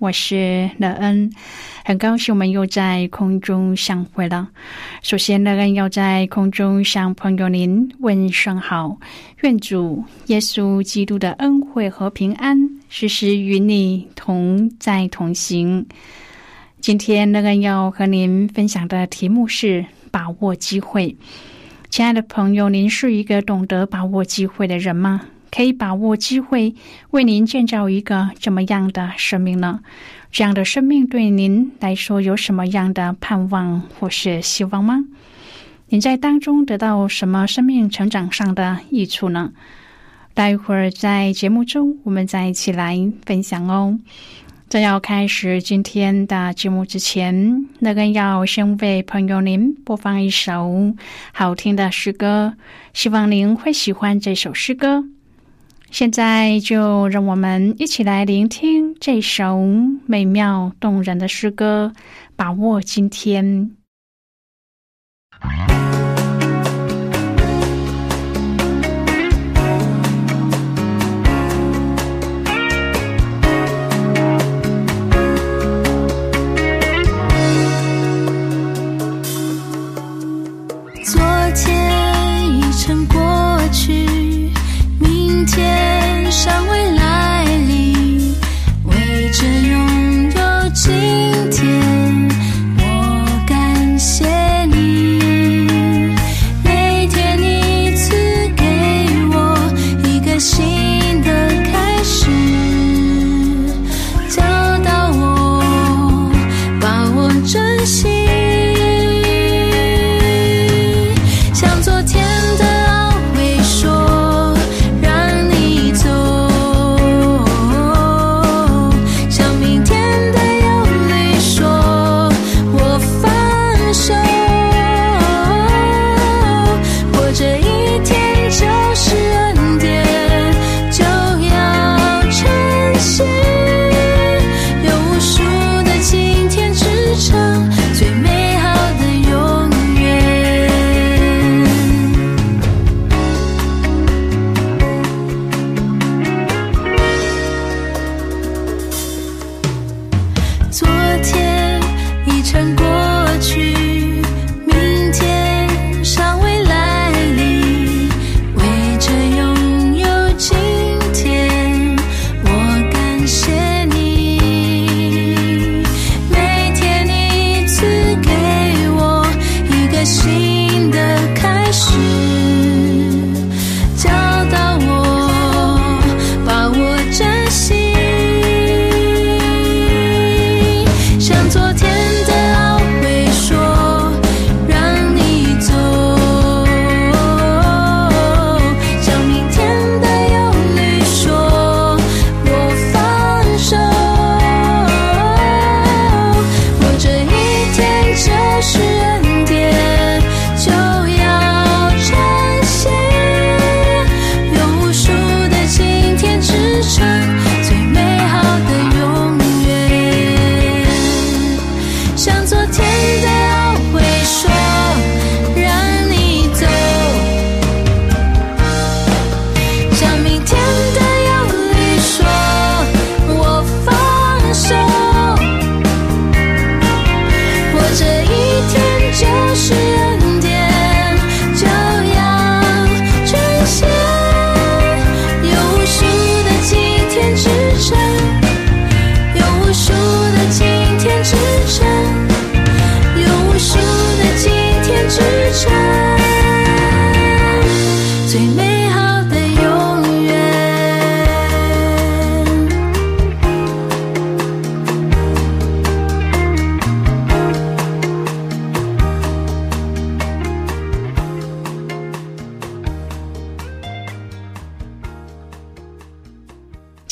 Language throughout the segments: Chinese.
我是乐恩，很高兴我们又在空中相会了。首先，乐恩要在空中向朋友您问声好，愿主耶稣基督的恩惠和平安时时与你同在同行。今天，乐恩要和您分享的题目是把握机会。亲爱的朋友，您是一个懂得把握机会的人吗？可以把握机会，为您建造一个怎么样的生命呢？这样的生命对您来说有什么样的盼望或是希望吗？您在当中得到什么生命成长上的益处呢？待会儿在节目中，我们再一起来分享哦。在要开始今天的节目之前，那个要先为朋友您播放一首好听的诗歌，希望您会喜欢这首诗歌。现在就让我们一起来聆听这首美妙动人的诗歌，把握今天。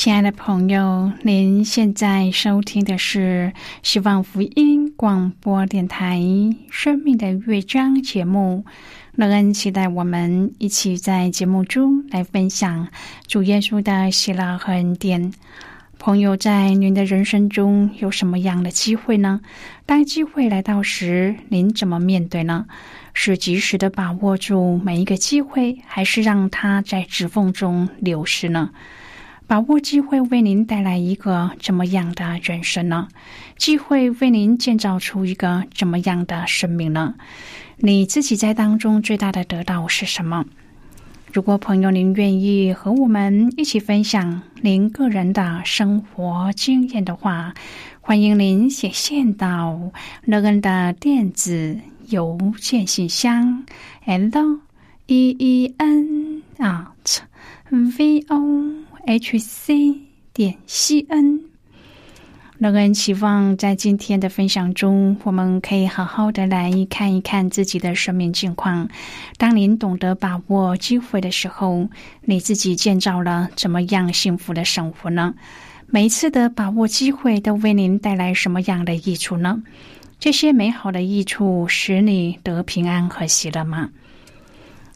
亲爱的朋友，您现在收听的是希望福音广播电台《生命的乐章》节目。乐恩期待我们一起在节目中来分享主耶稣的喜乐和恩典。朋友，在您的人生中有什么样的机会呢？当机会来到时，您怎么面对呢？是及时的把握住每一个机会，还是让它在指缝中流失呢？把握机会为您带来一个怎么样的人生呢？机会为您建造出一个怎么样的生命呢？你自己在当中最大的得到是什么？如果朋友您愿意和我们一起分享您个人的生活经验的话，欢迎您写信到乐恩的电子邮件信箱：l e e n at v o h c 点 c n。乐恩期望在今天的分享中，我们可以好好的来看一看自己的生命境况。当您懂得把握机会的时候，你自己建造了怎么样幸福的生活呢？每一次的把握机会都为您带来什么样的益处呢？这些美好的益处使你得平安和喜乐吗？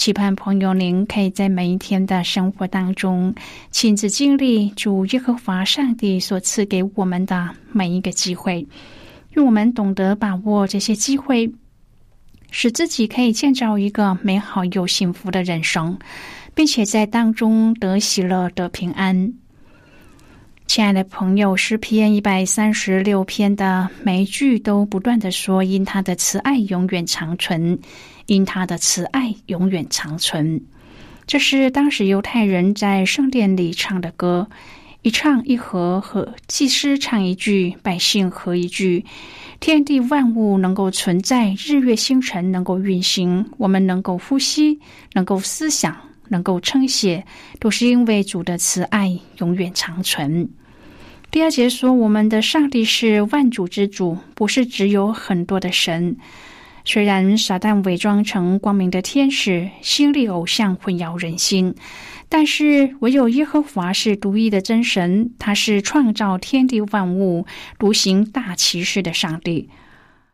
期盼朋友，您可以在每一天的生活当中亲自经历主耶和华上帝所赐给我们的每一个机会，让我们懂得把握这些机会，使自己可以建造一个美好又幸福的人生，并且在当中得喜乐、得平安。亲爱的朋友，诗篇一百三十六篇的每一句都不断的说：“因他的慈爱永远长存。”因他的慈爱永远长存，这是当时犹太人在圣殿里唱的歌，一唱一和，和祭司唱一句，百姓和一句。天地万物能够存在，日月星辰能够运行，我们能够呼吸，能够思想，能够称谢，都是因为主的慈爱永远长存。第二节说，我们的上帝是万主之主，不是只有很多的神。虽然撒旦伪装成光明的天使，心力偶像混淆人心，但是唯有耶和华是独一的真神，他是创造天地万物、独行大骑士的上帝。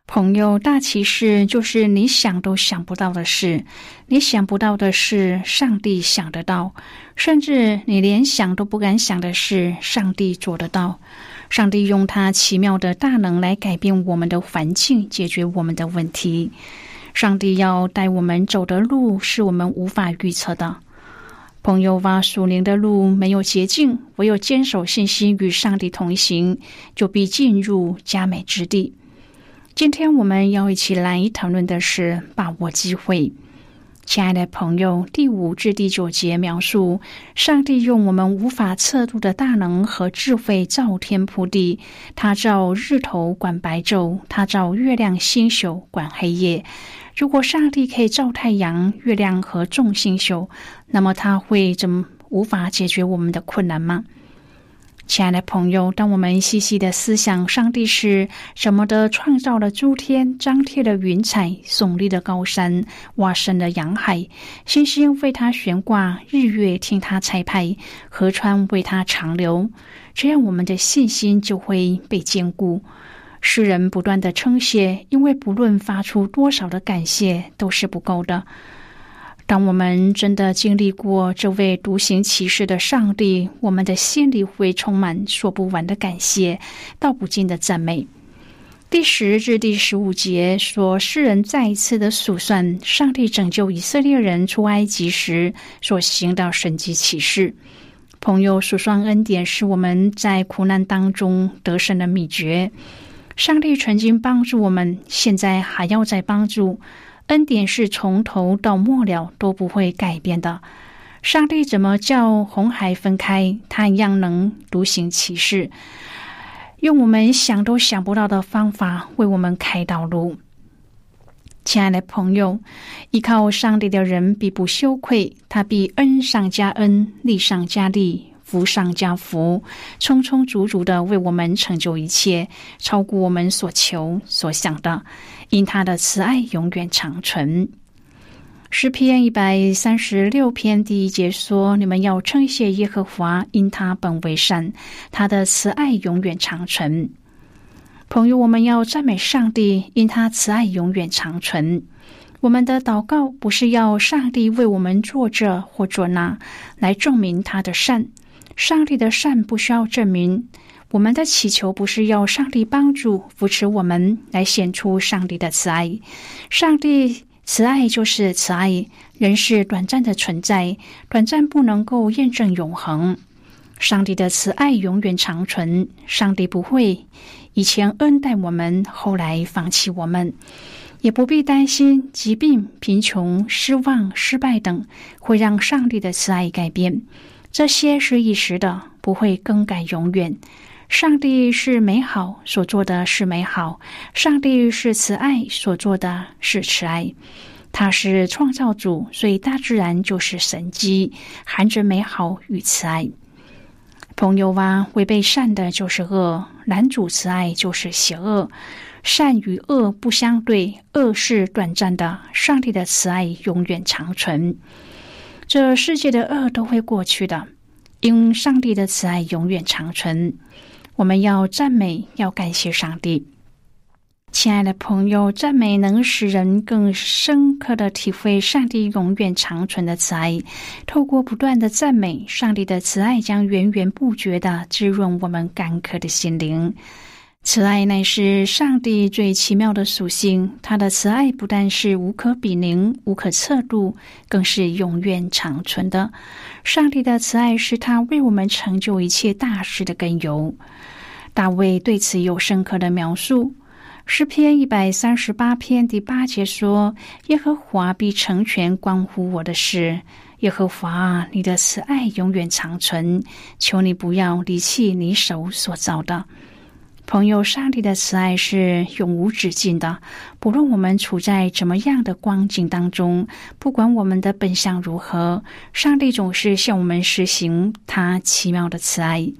朋友，大奇事就是你想都想不到的事，你想不到的事，上帝想得到；甚至你连想都不敢想的事，上帝做得到。上帝用他奇妙的大能来改变我们的环境，解决我们的问题。上帝要带我们走的路是我们无法预测的。朋友，挖属灵的路没有捷径，唯有坚守信心与上帝同行，就必进入佳美之地。今天我们要一起来讨论的是把握机会。亲爱的朋友，第五至第九节描述上帝用我们无法测度的大能和智慧造天铺地。他造日头管白昼，他造月亮星宿管黑夜。如果上帝可以造太阳、月亮和众星宿，那么他会怎么无法解决我们的困难吗？亲爱的朋友，当我们细细的思想，上帝是什么的创造了诸天，张贴了云彩，耸立的高山，挖深了洋海，星星为他悬挂，日月听他彩排，河川为他长流，这样我们的信心就会被坚固。诗人不断的称谢，因为不论发出多少的感谢，都是不够的。当我们真的经历过这位独行骑士的上帝，我们的心里会充满说不完的感谢，道不尽的赞美。第十至第十五节说，诗人再一次的数算上帝拯救以色列人出埃及时所行的神迹启示。朋友，数算恩典是我们在苦难当中得胜的秘诀。上帝曾经帮助我们，现在还要再帮助。恩典是从头到末了都不会改变的。上帝怎么叫红海分开，他一样能独行其事，用我们想都想不到的方法为我们开道路。亲爱的朋友，依靠上帝的人必不羞愧，他必恩上加恩，利上加利，福上加福，充充足足的为我们成就一切，超过我们所求所想的。因他的慈爱永远长存。诗篇一百三十六篇第一节说：“你们要称谢耶和华，因他本为善，他的慈爱永远长存。”朋友，我们要赞美上帝，因他慈爱永远长存。我们的祷告不是要上帝为我们做这或做那来证明他的善，上帝的善不需要证明。我们的祈求不是要上帝帮助扶持我们来显出上帝的慈爱。上帝慈爱就是慈爱，人是短暂的存在，短暂不能够验证永恒。上帝的慈爱永远长存，上帝不会。以前恩待我们，后来放弃我们，也不必担心疾病、贫穷、失望、失败等会让上帝的慈爱改变。这些是一时的，不会更改永远。上帝是美好，所做的是美好；上帝是慈爱，所做的是慈爱。他是创造主，所以大自然就是神机，含着美好与慈爱。朋友啊，违背善的就是恶，男主慈爱就是邪恶，善与恶不相对，恶是短暂的，上帝的慈爱永远长存。这世界的恶都会过去的，因上帝的慈爱永远长存。我们要赞美，要感谢上帝。亲爱的朋友，赞美能使人更深刻的体会上帝永远长存的慈爱。透过不断的赞美，上帝的慈爱将源源不绝的滋润我们干渴的心灵。慈爱乃是上帝最奇妙的属性，他的慈爱不但是无可比拟、无可测度，更是永远长存的。上帝的慈爱是他为我们成就一切大事的根由。大卫对此有深刻的描述。诗篇一百三十八篇第八节说：“耶和华必成全关乎我的事。耶和华，你的慈爱永远长存，求你不要离弃你手所造的。”朋友，上帝的慈爱是永无止境的，不论我们处在怎么样的光景当中，不管我们的本相如何，上帝总是向我们实行他奇妙的慈爱。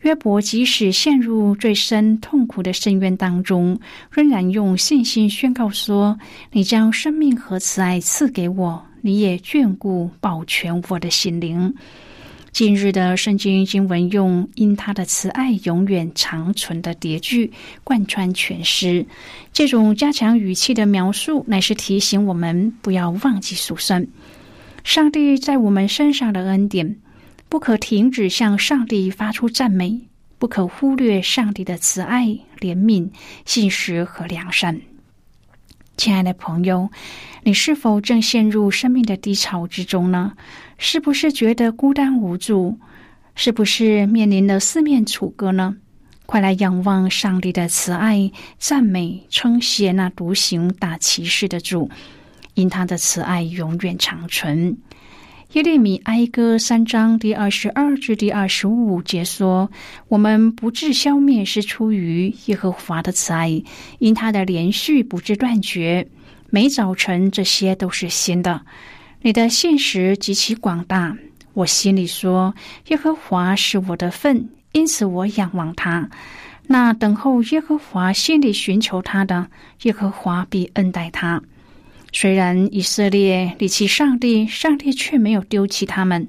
约伯即使陷入最深痛苦的深渊当中，仍然用信心宣告说：“你将生命和慈爱赐给我，你也眷顾保全我的心灵。”今日的圣经经文用“因他的慈爱永远长存”的叠句贯穿全诗，这种加强语气的描述，乃是提醒我们不要忘记数算上帝在我们身上的恩典。不可停止向上帝发出赞美，不可忽略上帝的慈爱、怜悯、信实和良善。亲爱的朋友，你是否正陷入生命的低潮之中呢？是不是觉得孤单无助？是不是面临了四面楚歌呢？快来仰望上帝的慈爱，赞美称谢那独行打骑士的主，因他的慈爱永远长存。耶利米哀歌三章第二十二至第二十五节说：“我们不致消灭，是出于耶和华的慈爱，因他的连续不致断绝。每早晨这些都是新的。你的现实极其广大。我心里说：耶和华是我的份，因此我仰望他。那等候耶和华、心里寻求他的，耶和华必恩待他。”虽然以色列离弃上帝，上帝却没有丢弃他们。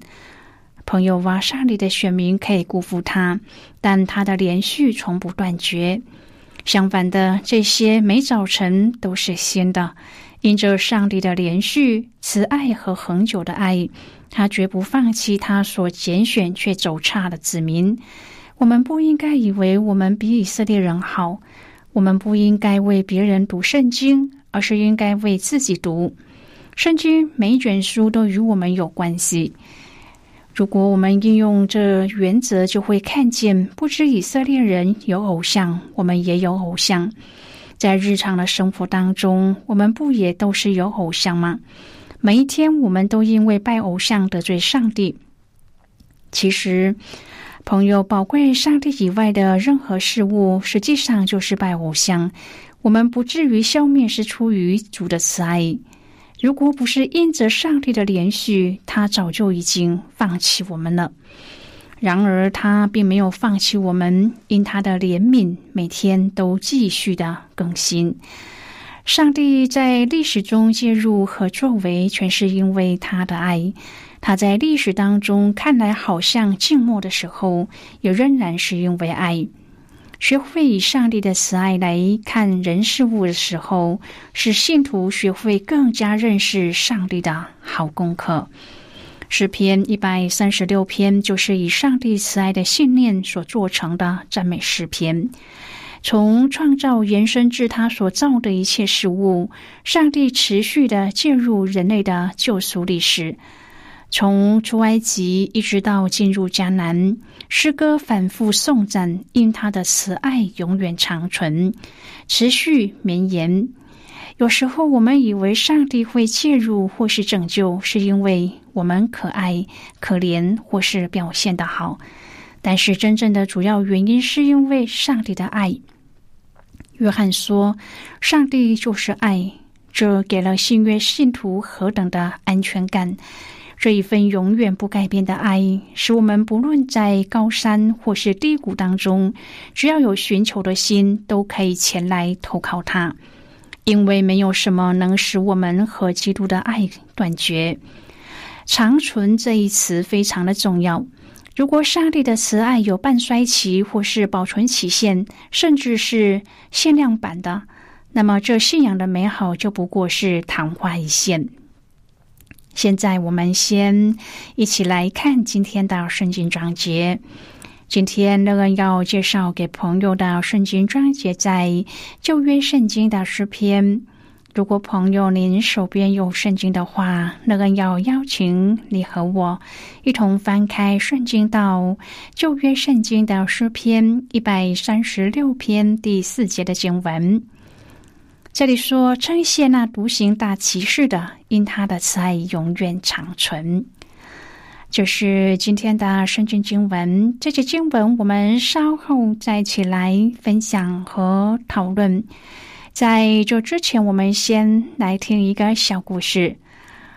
朋友挖上帝的选民可以辜负他，但他的连续从不断绝。相反的，这些每早晨都是新的。因着上帝的连续慈爱和恒久的爱，他绝不放弃他所拣选却走差的子民。我们不应该以为我们比以色列人好，我们不应该为别人读圣经。而是应该为自己读圣经，每一卷书都与我们有关系。如果我们应用这原则，就会看见，不知以色列人有偶像，我们也有偶像。在日常的生活当中，我们不也都是有偶像吗？每一天，我们都因为拜偶像得罪上帝。其实，朋友，宝贵上帝以外的任何事物，实际上就是拜偶像。我们不至于消灭，是出于主的慈爱。如果不是因着上帝的连续，他早就已经放弃我们了。然而，他并没有放弃我们，因他的怜悯，每天都继续的更新。上帝在历史中介入和作为，全是因为他的爱。他在历史当中看来好像静默的时候，也仍然是因为爱。学会以上帝的慈爱来看人事物的时候，使信徒学会更加认识上帝的好功课。诗篇一百三十六篇就是以上帝慈爱的信念所做成的赞美诗篇。从创造延伸至他所造的一切事物，上帝持续的介入人类的救赎历史。从出埃及一直到进入迦南，诗歌反复颂赞，因他的慈爱永远长存，持续绵延。有时候我们以为上帝会介入或是拯救，是因为我们可爱、可怜或是表现的好，但是真正的主要原因是因为上帝的爱。约翰说：“上帝就是爱，这给了新约信徒何等的安全感。”这一份永远不改变的爱，使我们不论在高山或是低谷当中，只要有寻求的心，都可以前来投靠他。因为没有什么能使我们和基督的爱断绝。长存这一词非常的重要。如果上帝的慈爱有半衰期或是保存期限，甚至是限量版的，那么这信仰的美好就不过是昙花一现。现在我们先一起来看今天的圣经章节。今天乐恩要介绍给朋友的圣经章节在旧约圣经的诗篇。如果朋友您手边有圣经的话，乐恩要邀请你和我一同翻开圣经到旧约圣经的诗篇一百三十六篇第四节的经文。这里说：“称谢那独行大奇事的，因他的慈爱永远长存。”这是今天的圣经经文。这节经文我们稍后再起来分享和讨论。在这之前，我们先来听一个小故事。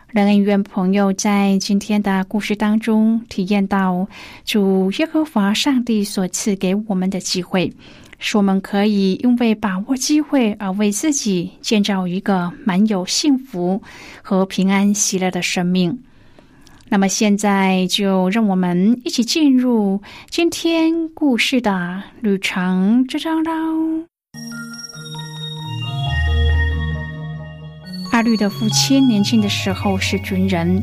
人恩愿朋友在今天的故事当中体验到主耶和华上帝所赐给我们的机会。使我们可以因为把握机会而为自己建造一个满有幸福和平安喜乐的生命。那么，现在就让我们一起进入今天故事的旅程之中喽。阿绿的父亲年轻的时候是军人。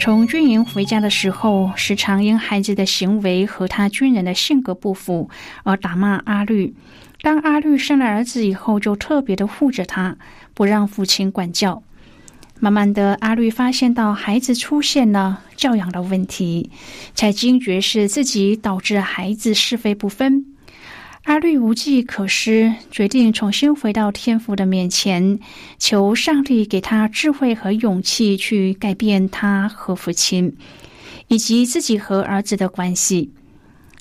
从军营回家的时候，时常因孩子的行为和他军人的性格不符而打骂阿绿。当阿绿生了儿子以后，就特别的护着他，不让父亲管教。慢慢的，阿绿发现到孩子出现了教养的问题，才惊觉是自己导致孩子是非不分。阿绿无计可施，决定重新回到天父的面前，求上帝给他智慧和勇气，去改变他和父亲，以及自己和儿子的关系。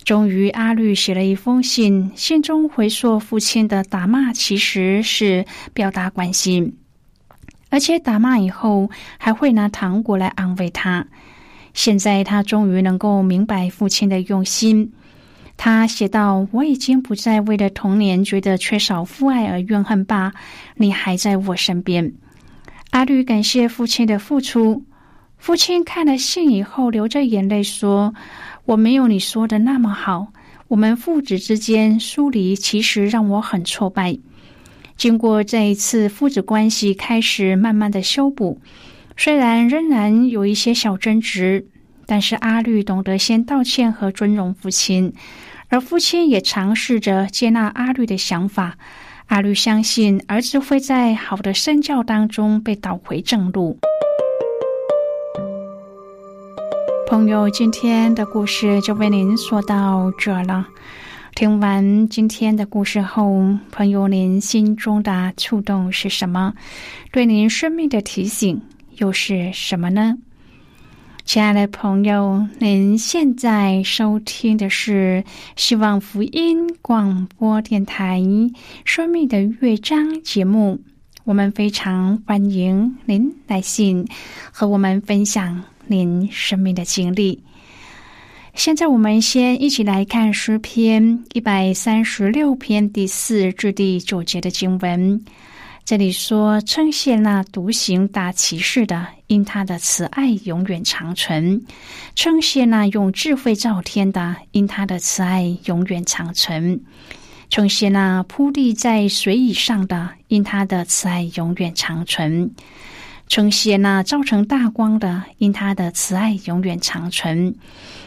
终于，阿绿写了一封信，信中回溯父亲的打骂，其实是表达关心，而且打骂以后还会拿糖果来安慰他。现在，他终于能够明白父亲的用心。他写道：“我已经不再为了童年觉得缺少父爱而怨恨吧？你还在我身边。”阿绿感谢父亲的付出。父亲看了信以后，流着眼泪说：“我没有你说的那么好。我们父子之间疏离，其实让我很挫败。经过这一次，父子关系开始慢慢的修补，虽然仍然有一些小争执，但是阿绿懂得先道歉和尊重父亲。”而父亲也尝试着接纳阿绿的想法。阿绿相信儿子会在好的身教当中被导回正路。朋友，今天的故事就为您说到这了。听完今天的故事后，朋友您心中的触动是什么？对您生命的提醒又是什么呢？亲爱的朋友，您现在收听的是希望福音广播电台《生命的乐章》节目。我们非常欢迎您来信和我们分享您生命的经历。现在，我们先一起来看诗篇一百三十六篇第四至第九节的经文。这里说：“称谢那独行大奇事的，因他的慈爱永远长存；称谢那用智慧造天的，因他的慈爱永远长存；称谢那铺地在水以上的，因他的慈爱永远长存；称谢那造成大光的，因他的慈爱永远长存。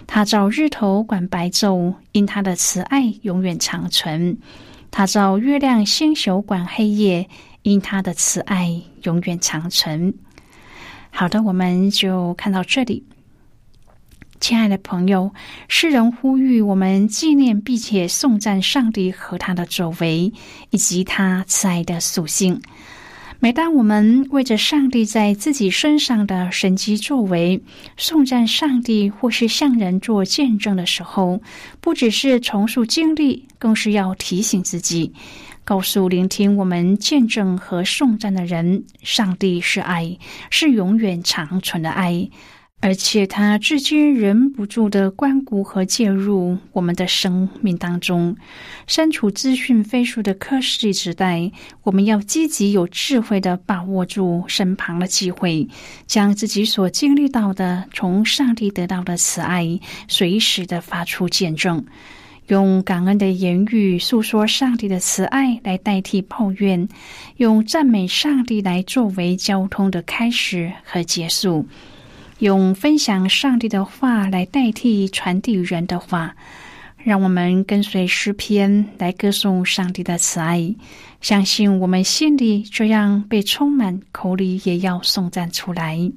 他照日头管白昼，因他的慈爱永远长存。他照月亮星宿管黑夜。”因他的慈爱永远长存。好的，我们就看到这里。亲爱的朋友，诗人呼吁我们纪念并且颂赞上帝和他的作为，以及他慈爱的属性。每当我们为着上帝在自己身上的神迹作为颂赞上帝，或是向人做见证的时候，不只是重塑经历，更是要提醒自己。告诉聆听我们见证和颂赞的人，上帝是爱，是永远长存的爱，而且他至今忍不住的关顾和介入我们的生命当中。身处资讯飞速的科技时代，我们要积极有智慧的把握住身旁的机会，将自己所经历到的从上帝得到的慈爱，随时的发出见证。用感恩的言语诉说上帝的慈爱，来代替抱怨；用赞美上帝来作为交通的开始和结束；用分享上帝的话来代替传递人的话。让我们跟随诗篇来歌颂上帝的慈爱，相信我们心里这样被充满，口里也要颂赞出来。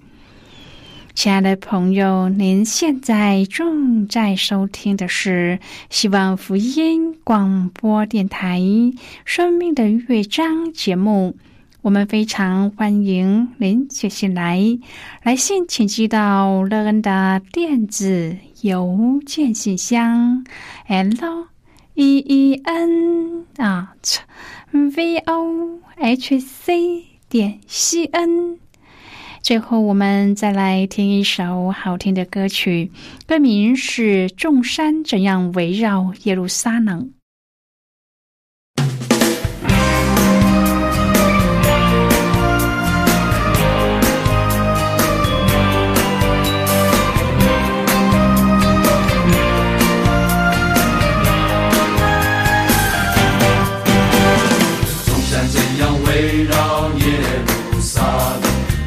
亲爱的朋友，您现在正在收听的是希望福音广播电台《生命的乐章》节目。我们非常欢迎您写信来，来信请寄到乐恩的电子邮件信箱：l e e n at v o h c 点 c n。最后，我们再来听一首好听的歌曲，歌名是《众山怎样围绕耶路撒冷》。菩萨，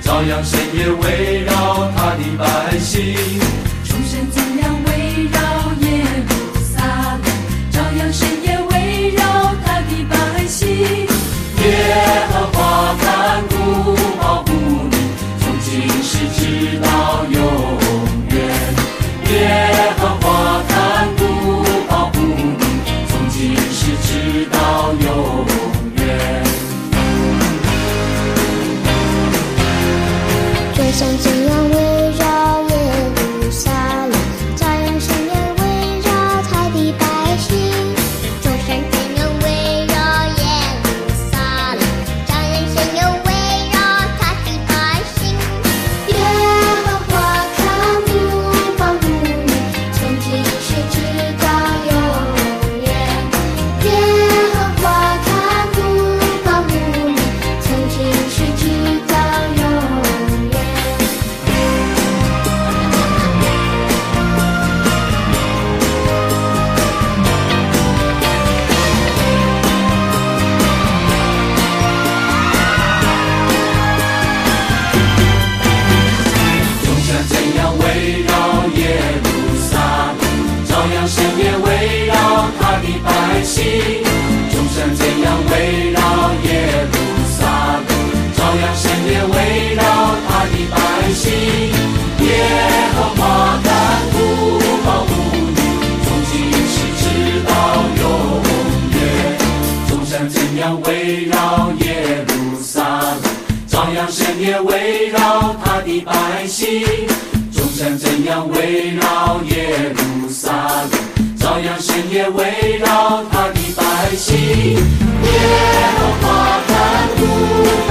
朝阳深夜围绕他的百姓，众神怎样围绕耶路撒冷？照样深夜围绕他的百姓。耶和华看顾保护你，从今世直到永众山怎样围绕耶路撒冷，照样神也围绕他的百姓。耶和华看顾到